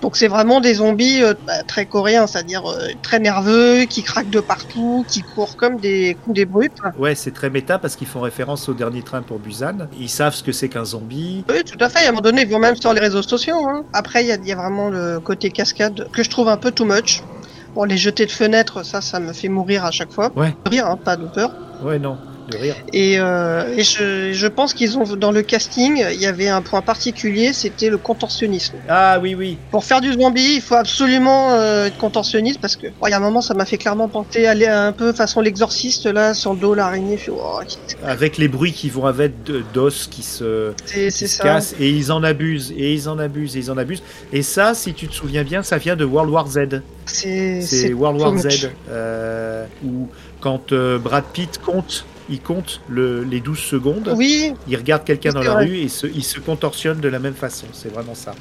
Donc c'est vraiment des zombies euh, bah, très coréens, c'est-à-dire euh, très nerveux, qui craquent de partout, qui courent comme des coups des brutes. Ouais, c'est très méta parce qu'ils font référence au dernier train pour Busan. Ils savent ce que c'est qu'un zombie. Oui, tout à fait. À un moment donné, ils vont même sur les réseaux sociaux. Hein. Après, il y a, y a vraiment le côté cascade que je trouve un peu too much. Bon, les jeter de fenêtres, ça, ça me fait mourir à chaque fois. Ouais. Rire, hein, pas de peur. Ouais, non, de rire. Et, euh, et je, je pense qu'ils ont dans le casting, il y avait un point particulier, c'était le contorsionnisme. Ah oui, oui. Pour faire du zombie, il faut absolument euh, être contorsionniste parce que il y a un moment, ça m'a fait clairement penser à aller un peu façon l'exorciste là, sur le dos l'araignée. oh, Avec les bruits qui vont avec d'os qui se, qui cassent et ils en abusent et ils en abusent et ils en abusent. Et ça, si tu te souviens bien, ça vient de World War Z. C'est World War. Z euh, où quand euh, Brad Pitt compte, il compte le- les 12 secondes. Oui, Il regarde quelqu'un dans la vrai. rue et se, il se contorsionne de la même façon. C'est vraiment ça.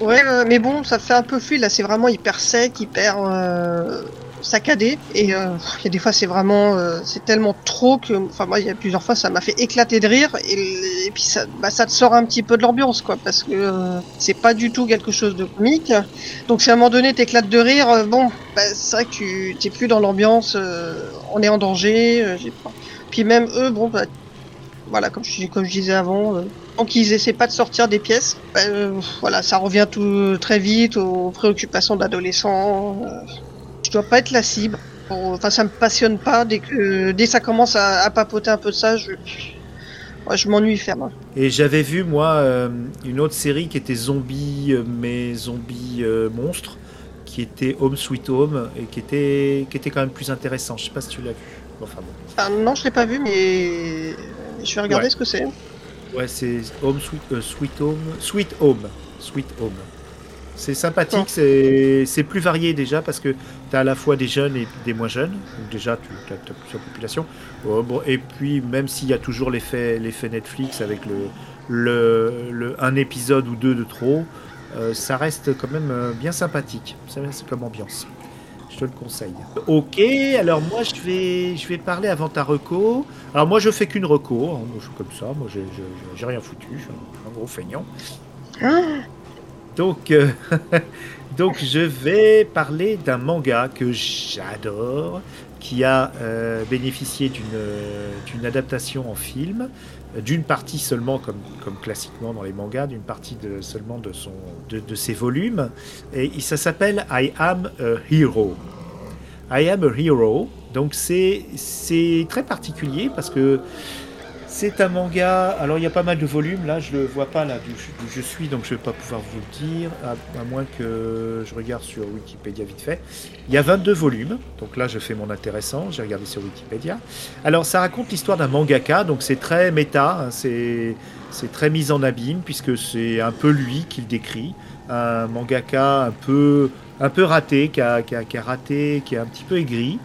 ouais, mais bon, ça fait un peu fluide là. C'est vraiment hyper sec, hyper euh, saccadé. Et euh, il y a des fois, c'est vraiment, euh, c'est tellement trop que, enfin moi, il y a plusieurs fois, ça m'a fait éclater de rire. Et, et puis ça, bah, ça te sort un petit peu de l'ambiance, quoi, parce que euh, c'est pas du tout quelque chose de comique. Donc si à un moment donné t'éclates de rire, bon, bah, c'est vrai que tu t'es plus dans l'ambiance. on est en danger. j'ai pas- Puis même eux, bon, bah, voilà, comme je, disais avant. euh, donc ils essaient pas de sortir des pièces. Bah, euh, voilà, ça revient tout très vite aux préoccupations d'adolescents. euh, je dois pas être la cible. Enfin, ça me passionne pas. Dès que dès que ça commence à, papoter un peu de ça, je, je m'ennuie ferme. Et j'avais vu, moi, euh, une autre série qui était zombie, euh, mais zombie euh, monstre, qui était Home Sweet Home, et qui était, qui était quand même plus intéressant. Je sais pas si tu l'as vu. Enfin bon. Ah, non, je l'ai pas vu, mais je vais regarder Ouais. ce que c'est. Ouais, c'est Home Sweet, euh, Sweet Home. Sweet Home. Sweet Home. C'est sympathique, Oh. c'est c'est plus varié déjà parce que tu as à la fois des jeunes et des moins jeunes. Donc déjà, tu as, plusieurs populations. Oh, bon, et puis, même s'il y a toujours l'effet l'effet Netflix avec le, le, le- un épisode ou deux de trop, euh, ça reste quand même euh, bien sympathique. Ça, C'est comme ambiance. Je te le conseille. Ok, alors moi je vais, je vais parler avant ta reco. Alors moi je fais qu'une reco, hein, moi je suis comme ça, moi j'ai- j'ai j'ai rien foutu, je suis un, gros feignant. Donc, euh, <laughs> donc je vais parler d'un manga que j'adore, qui a euh, bénéficié d'une euh, d'une adaptation en film, d'une partie seulement, comme, comme classiquement dans les mangas, d'une partie de, seulement de, son, de, de ses volumes, et ça s'appelle I Am a Hero. I Am a Hero, donc c'est c'est très particulier parce que c'est un manga. Alors il y a pas mal de volumes. Là, je le vois pas là d'où je suis, donc je vais pas pouvoir vous le dire, à, moins que je regarde sur Wikipédia vite fait. Il y a 22 volumes. Donc là, je fais mon intéressant. J'ai regardé sur Wikipédia. Alors ça raconte l'histoire d'un mangaka. Donc c'est très méta. hein, c'est très mis en abîme puisque c'est un peu lui qui le décrit. Un mangaka un peu un peu raté, qui a, qui a- qui a raté, qui est un petit peu aigri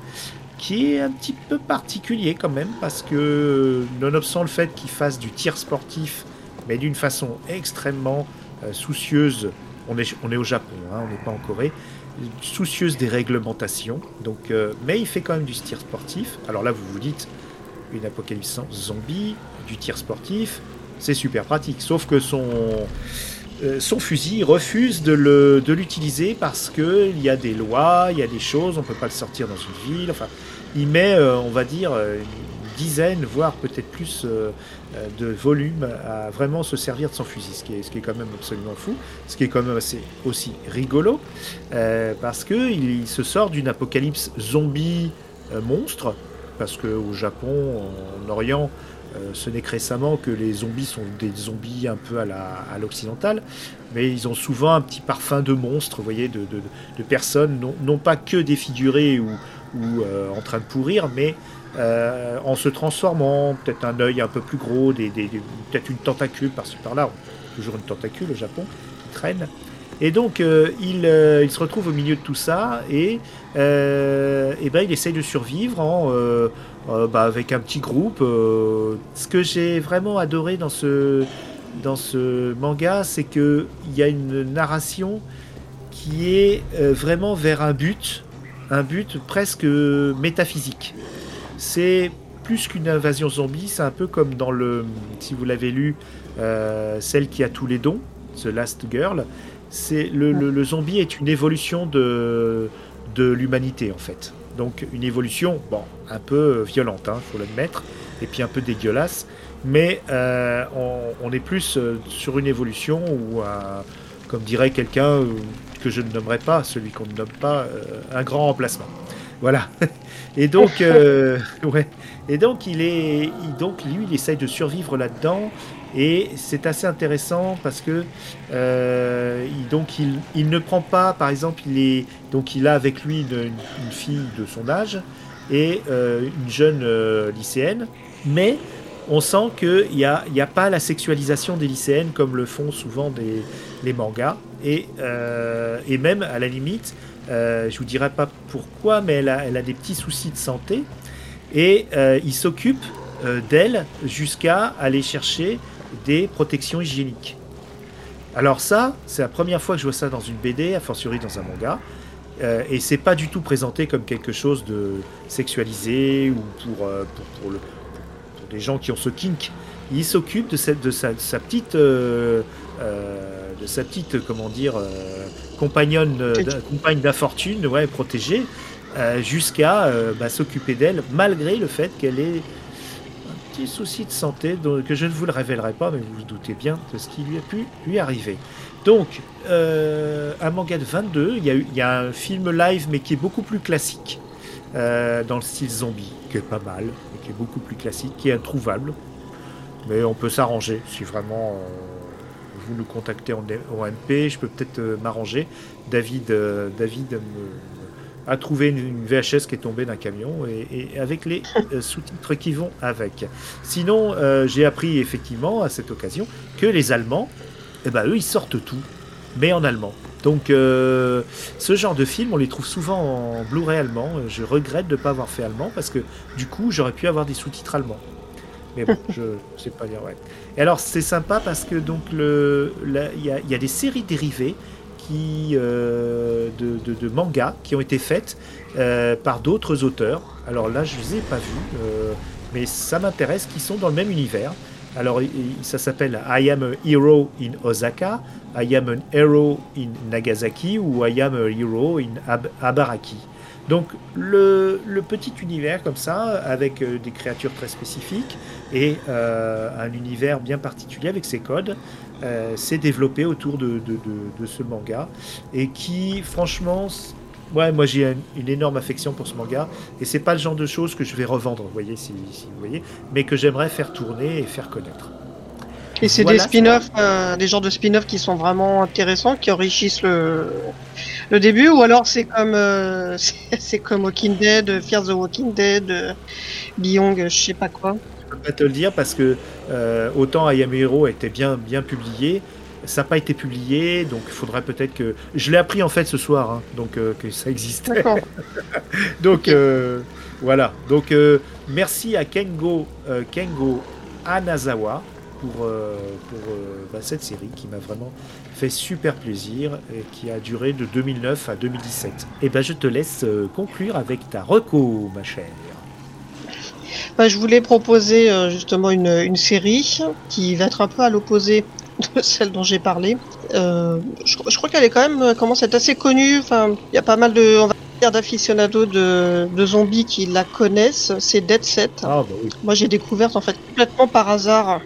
qui est un petit peu particulier quand même, parce que nonobstant le fait qu'il fasse du tir sportif, mais d'une façon extrêmement euh, soucieuse, on est, on est au Japon, hein, on n'est pas en Corée, soucieuse des réglementations, donc, euh, mais il fait quand même du tir sportif. Alors là, vous vous dites, une apocalypse zombie, du tir sportif, c'est super pratique, sauf que son, son fusil refuse de l'utiliser parce qu'il y a des lois, il y a des choses, on peut pas le sortir dans une ville. Enfin, il met, euh, on va dire, euh, une dizaine, voire peut-être plus euh, euh, de volume à vraiment se servir de son fusil, ce qui est, ce qui est quand même absolument fou, ce qui est quand même assez aussi rigolo, euh, parce que il, se sort d'une apocalypse zombie euh, monstre, parce que au Japon, en Orient, euh, ce n'est que récemment que les zombies sont des zombies un peu à l'occidentale, mais ils ont souvent un petit parfum de monstre, voyez, de, personnes non, pas que défigurées ou, euh, en train de pourrir, mais euh, en se transformant, peut-être un œil un peu plus gros, peut-être une tentacule par-ci par-là, toujours une tentacule au Japon qui traîne. Et donc euh, il, euh, il se retrouve au milieu de tout ça et, euh, et ben, il essaye de survivre bah, avec un petit groupe. Ce que j'ai vraiment adoré dans ce, dans ce manga, c'est qu'il y a une narration qui est vraiment vers un but, un but presque métaphysique. C'est plus qu'une invasion zombie, c'est un peu comme dans le, si vous l'avez lu, celle qui a tous les dons, The Last Girl. C'est le, le- zombie est une évolution de de l'humanité en fait. Donc une évolution, bon, un peu violente, il faut l'admettre, et puis un peu dégueulasse, mais euh, on, est plus euh, sur une évolution ou comme dirait quelqu'un euh, que je ne nommerai pas, celui qu'on ne nomme pas, un grand remplacement. Voilà. <laughs> Et donc, euh, <laughs> ouais. Et donc il est, donc lui, il essaye de survivre là-dedans. Et c'est assez intéressant parce que euh, il, donc il, il ne prend pas, par exemple, il est donc il a avec lui une, fille de son âge et euh, une jeune euh, lycéenne, mais on sent qu'il n'y a, a pas la sexualisation des lycéennes comme le font souvent des, les mangas. Et, et même à la limite, je vous dirai pas pourquoi, mais elle a, elle a des petits soucis de santé et il s'occupe d'elle jusqu'à aller chercher des protections hygiéniques. Alors ça, c'est la première fois que je vois ça dans une BD, a fortiori dans un manga. Euh, et c'est pas du tout présenté comme quelque chose de sexualisé ou pour, euh, pour, pour le, pour des gens qui ont ce kink. Il s'occupe de, cette, de, sa, de sa petite, euh, euh, de sa petite, comment dire, euh, compagnonne, compagne d'infortune, ouais, protégée, jusqu'à bah, s'occuper d'elle, malgré le fait qu'elle ait un petit souci de santé que je ne vous le révélerai pas, mais vous vous doutez bien de ce qui lui a pu lui arriver. Donc, euh, un manga de 22, il y, a eu- il y a un film live, mais qui est beaucoup plus classique, euh, dans le style zombie, qui est pas mal, mais qui est beaucoup plus classique, qui est introuvable. Mais on peut s'arranger si vraiment euh, vous nous contactez en, MP, je peux peut-être euh, m'arranger. David, euh, David me- a trouvé une, VHS qui est tombée d'un camion et, et avec les <laughs> euh, sous-titres qui vont avec. Sinon, euh, j'ai appris effectivement à cette occasion que les Allemands, eh ben, eux, ils sortent tout, mais en allemand. Donc, euh, ce genre de film, on les trouve souvent en Blu-ray allemand. Je regrette de ne pas avoir fait allemand parce que du coup, j'aurais pu avoir des sous-titres allemands. Mais bon, <laughs> je sais pas dire ouais. Et alors, c'est sympa parce que donc le, il y, y a des séries dérivées euh, de, mangas qui ont été faites euh, par d'autres auteurs. Alors là, je les ai pas vus, euh, mais ça m'intéresse, qui sont dans le même univers. Alors, ça s'appelle I am a hero in Osaka, I am an hero in Nagasaki ou I am a hero in Ab- Abaraki. Donc, le, petit univers comme ça, avec des créatures très spécifiques et un univers bien particulier avec ses codes, euh, s'est développé autour de, de- de- de ce manga et qui, franchement, ouais, moi j'ai une, une énorme affection pour ce manga et c'est pas le genre de choses que je vais revendre, vous voyez, si, si vous voyez, mais que j'aimerais faire tourner et faire connaître. Et c'est Voilà, des spin-offs, euh, des genres de spin-offs qui sont vraiment intéressants, qui enrichissent le, le début, ou alors c'est comme euh, <laughs> c'est comme Walking Dead, Fear the Walking Dead, Beyond, je sais pas quoi. Je peux pas te le dire parce que euh, autant I Am Hero était bien, bien publié, ça n'a pas été publié, donc il faudrait peut-être que. Je l'ai appris en fait ce soir, hein, donc euh, que ça existait. <laughs> Donc euh, voilà. Donc merci à Kengo, Kengo Anazawa pour, pour bah, cette série qui m'a vraiment fait super plaisir et qui a duré de 2009 à 2017. Et ben je te laisse conclure avec ta reco, ma chère. Bah, je voulais proposer euh, justement une, une série qui va être un peu à l'opposé <laughs> de celle dont j'ai parlé. Euh, je, je crois qu'elle est quand même euh, commence à être assez connue. Enfin, il y a pas mal de on va dire d'aficionados de, de zombies qui la connaissent. C'est Dead Set. Ah bah oui. Moi, j'ai découvert en fait complètement par hasard.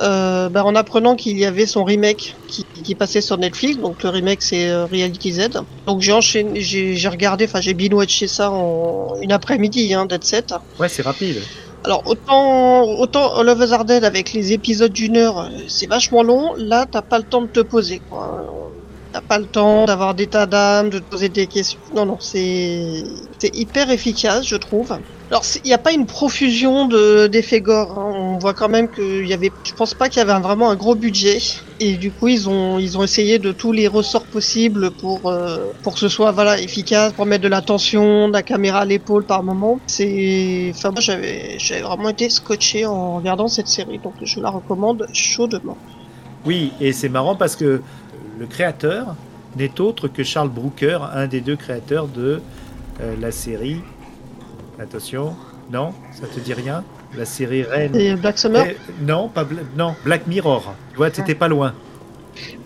euh, bah, en apprenant qu'il y avait son remake qui, qui passait sur Netflix, donc le remake c'est euh, Reality Z. Donc j'ai enchaîné, j'ai regardé, enfin j'ai binge-watché ça en une après-midi, hein, Dead Set. Ouais, c'est rapide. Alors autant autant of Us Are Dead avec les épisodes d'une heure, euh, c'est vachement long. Là, t'as pas le temps de te poser. quoi. T'as pas le temps d'avoir des tas d'âmes, de te poser des questions. Non, non, c'est c'est hyper efficace, je trouve. Alors il n'y a pas une profusion de d'effets gore. On voit quand même qu'il y avait. Je pense pas qu'il y avait vraiment un gros budget. Et du coup, ils ont ils ont essayé de tous les ressorts possibles pour euh, pour que ce soit voilà efficace, pour mettre de la tension, de la caméra à l'épaule par moment. C'est. Enfin moi j'avais j'avais vraiment été scotché en regardant cette série, donc je la recommande chaudement. Oui, et c'est marrant parce que le créateur n'est autre que Charles Brooker, un des deux créateurs de euh, la série. Attention, Non Ça te dit rien La série Reine. Et Black Summer Eh, non, pas Bla- non, Black Mirror. Tu vois, t'étais pas loin.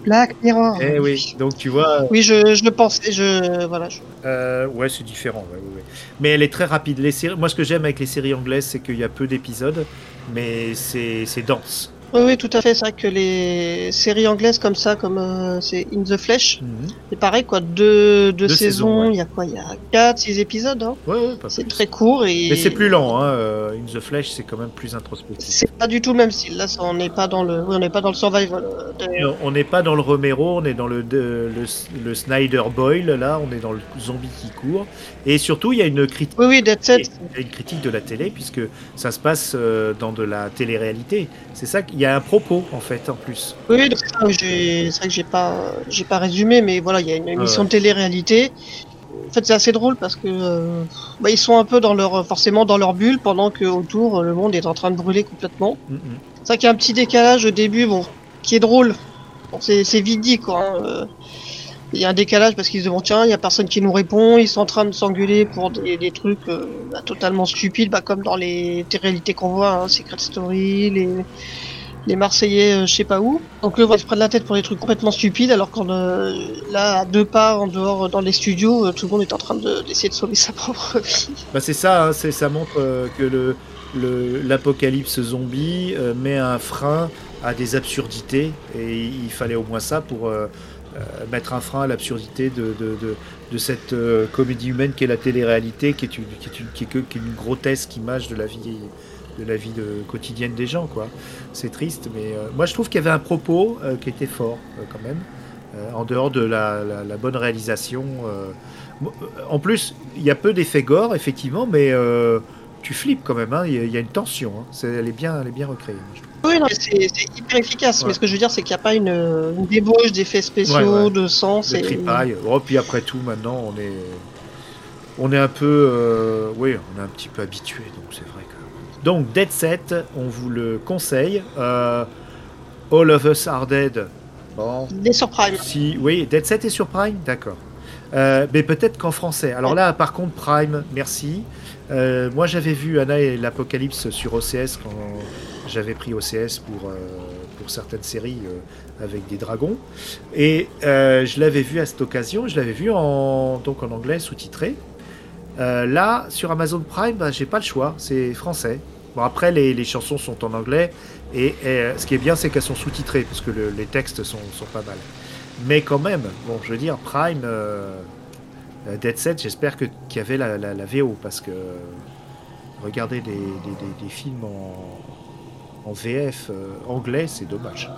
Black Mirror. Eh oui, donc tu vois, Oui, je, je le pensais. Je, voilà, je- euh, ouais, c'est différent. ouais, ouais, ouais. Mais elle est très rapide. Les séries, moi, ce que j'aime avec les séries anglaises, c'est qu'il y a peu d'épisodes, mais c'est c'est dense. Oui, oui, tout à fait. C'est vrai que les séries anglaises comme ça, comme euh, c'est In the Flesh, Mhm. c'est pareil, quoi. Deux, deux, Deux saisons, ouais. il y a quoi? Il y a 4, 6 épisodes. Hein. Ouais, ouais, pas C'est très court et. Mais c'est plus lent. Hein. euh, In the Flesh, c'est quand même plus introspectif. C'est pas du tout le même style. Là, ça, on n'est pas dans le, oui, on n'est pas dans le survival. euh, de- Non, On n'est pas dans le Romero, on est dans le, de- le, le Snyder Boyle, là, on est dans le zombie qui court. Et surtout, il y a une critique. Oui, oui, Dead Set. Il y a une critique de la télé puisque ça se passe dans de la télé-réalité. C'est ça qu'il y a un propos en fait en plus. Oui, c'est vrai que j'ai pas, j'ai pas résumé, mais voilà, il y a une émission ouais. de télé-réalité. En fait, c'est assez drôle parce que euh, bah, ils sont un peu dans leur, forcément dans leur bulle, pendant que autour le monde est en train de brûler complètement. Mm, mm. C'est vrai qu'il y a un petit décalage au début, bon, qui est drôle. Bon, c'est, dit, quoi. hein, euh. Il y a un décalage parce qu'ils se bon, tiens, il y a personne qui nous répond, ils sont en train de s'engueuler pour des, des trucs euh, bah, totalement stupides, bah, comme dans les réalités qu'on voit, hein, Secret Story, les, les Marseillais, euh, je sais pas où. Donc eux, ils se prennent la tête pour des trucs complètement stupides, alors qu'on euh, là, à deux pas en dehors, dans les studios, euh, tout le monde est en train de- d'essayer de sauver <laughs> sa propre vie. Bah, c'est ça, hein, ça montre euh, que le, le- l'apocalypse zombie euh, met un frein à des absurdités et il fallait au moins ça pour euh, euh, mettre un frein à l'absurdité de, de, de, de cette euh, comédie humaine qui est la télé-réalité, qui est une, qui est une, qui est une grotesque image de la vie de la vie de, quotidienne des gens quoi. C'est triste, mais euh, moi je trouve qu'il y avait un propos euh, qui était fort euh, quand même, en dehors de la, la- la bonne réalisation. En plus, il y a peu d'effets gore effectivement, mais tu flippes quand même. hein, Il y, a- il y a une tension. hein. C'est- elle est bien, elle est bien recréée. Oui, c'est hyper efficace, Ouais. mais ce que je veux dire, c'est qu'il n'y a pas une, une débauche d'effets spéciaux, Ouais, ouais. de. Le c'est- tripaille. Oh, puis après tout, maintenant, on est, on est un peu, euh, oui, on est un petit peu habitué, donc c'est vrai. Donc Dead Set, on vous le conseille. Euh, All of Us Are Dead. Bon, Il est sur Prime. si, oui, Dead Set est sur Prime, d'accord. Euh, mais peut-être qu'en français. Alors là, par contre, Prime, merci. Euh, moi, j'avais vu Anna et l'Apocalypse sur OCS quand j'avais pris OCS pour, euh, pour certaines séries avec des dragons. Et je l'avais vu à cette occasion, je l'avais vu en, donc en anglais sous-titré. Euh, là, sur Amazon Prime, bah, j'ai pas le choix, c'est français. Bon, après, les, les chansons sont en anglais, et, euh, ce qui est bien, c'est qu'elles sont sous-titrées, parce que le- les textes sont, sont pas mal. Mais quand même, bon, je veux dire, Prime, euh, euh, Dead Set, j'espère qu'il y avait la, la- VO, parce que regarder des, des- films en, en VF anglais, c'est dommage,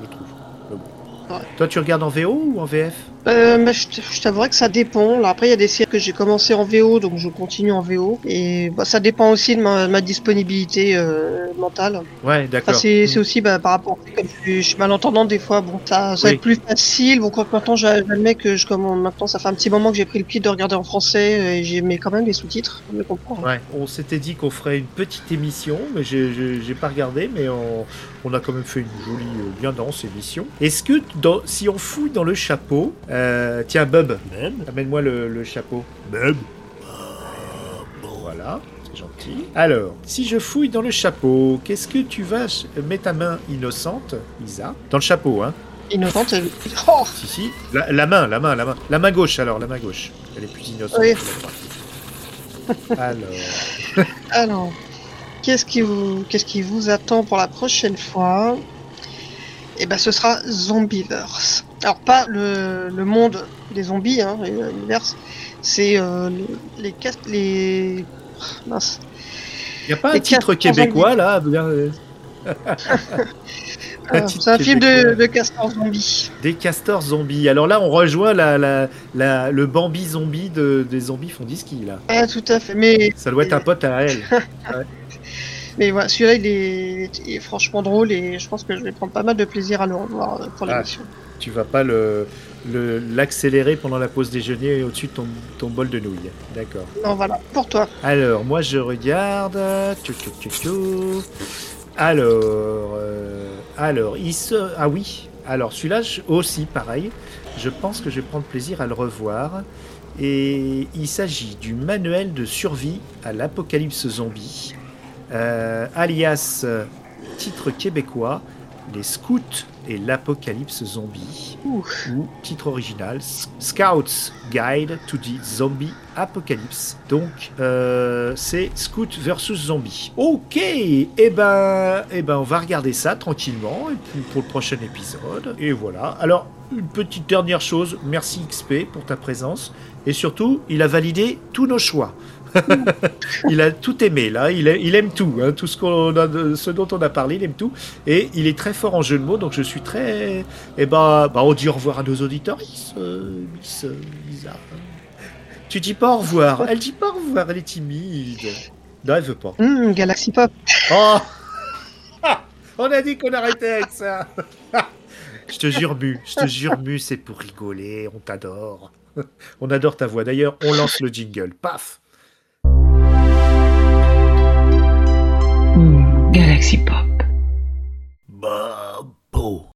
je trouve. Mais bon. Ouais. Toi, tu regardes en VO ou en VF Euh, bah, je je t'avouerais que ça dépend. Là, après, il y a des séries que j'ai commencé en VO, donc je continue en VO. Et bah, ça dépend aussi de ma, ma disponibilité euh, mentale. Ouais, d'accord. Enfin, c'est aussi bah, par rapport, comme je suis, je suis malentendant des fois, bon, ça, ça va être plus facile. Bon, quand maintenant j'a- j'admets que je commence, maintenant ça fait un petit moment que j'ai pris le pied de regarder en français, euh, et j'ai mis quand même les sous-titres, pour me comprendre. Ouais, on s'était dit qu'on ferait une petite émission, mais j'ai pas regardé, mais on, on a quand même fait une jolie, euh, bien dense émission. Est-ce que dans, si on fouille dans le chapeau, euh, tiens Bub, amène-moi le, le chapeau. Bub. Voilà, c'est gentil. Alors, si je fouille dans le chapeau, qu'est-ce que tu vas mets ta main innocente, Isa, dans le chapeau, hein Innocente. Oh Si si, la, la main, la main, la main, la main gauche alors, la main gauche. Elle est plus innocente Oui. que la droite. Alors. <laughs> Alors, qu'est-ce qui vous, qu'est-ce qui vous attend pour la prochaine fois? Eh ben, ce sera Zombieverse. Alors pas le, le monde des zombies, hein, et, euh, l'univers. C'est euh, les, les les mince. Il n'y a pas un titre castors québécois là euh, <laughs> c'est un film de, de castor zombie. Des castors zombies. Alors là, on rejoint la, la, la- le Bambi zombie de, des zombies font ski là. Ah, tout à fait. Mais Ça doit être un <laughs> pote à elle. <laughs> mais voilà, celui-là il est, il est franchement drôle et je pense que je vais prendre pas mal de plaisir à le revoir euh, pour Ah. l'émission. tu vas pas le l'accélérer pendant la pause déjeuner au-dessus de ton, ton bol de nouilles. D'accord. Non, voilà, pour toi. Alors, moi je regarde. Alors, euh, alors, il se... Ah oui. Alors, celui-là aussi, pareil. Je pense que je vais prendre plaisir à le revoir. Et il s'agit du manuel de survie à l'apocalypse zombie, euh, alias euh, titre québécois, Les Scouts et l'apocalypse zombie. Ouh. Ou titre original, Scouts Guide to the Zombie Apocalypse. Donc, euh, c'est Scout versus Zombie. Ok, et ben, eh ben, on va regarder ça tranquillement et puis pour le prochain épisode. Et voilà. Alors, une petite dernière chose, merci XP pour ta présence. Et surtout, il a validé tous nos choix. Il a tout aimé là, il, a- il aime tout, hein, tout ce, qu'on a, de- ce dont on a parlé, il aime tout, et il est très fort en jeu de mots, donc je suis très, eh ben, bah, on dit au revoir à nos auditeurs, euh, Miss Lisa. Tu dis pas au revoir, elle dit pas au revoir, elle est timide. Non, elle veut pas. Hum, Galaxy Pop. Oh <laughs> On a dit qu'on arrêtait avec ça. <laughs> je te jure, Mu, je te jure, Mu, c'est pour rigoler, on t'adore. <laughs> On adore ta voix. D'ailleurs, on lance le jingle. Paf Galaxy Pop. Bob.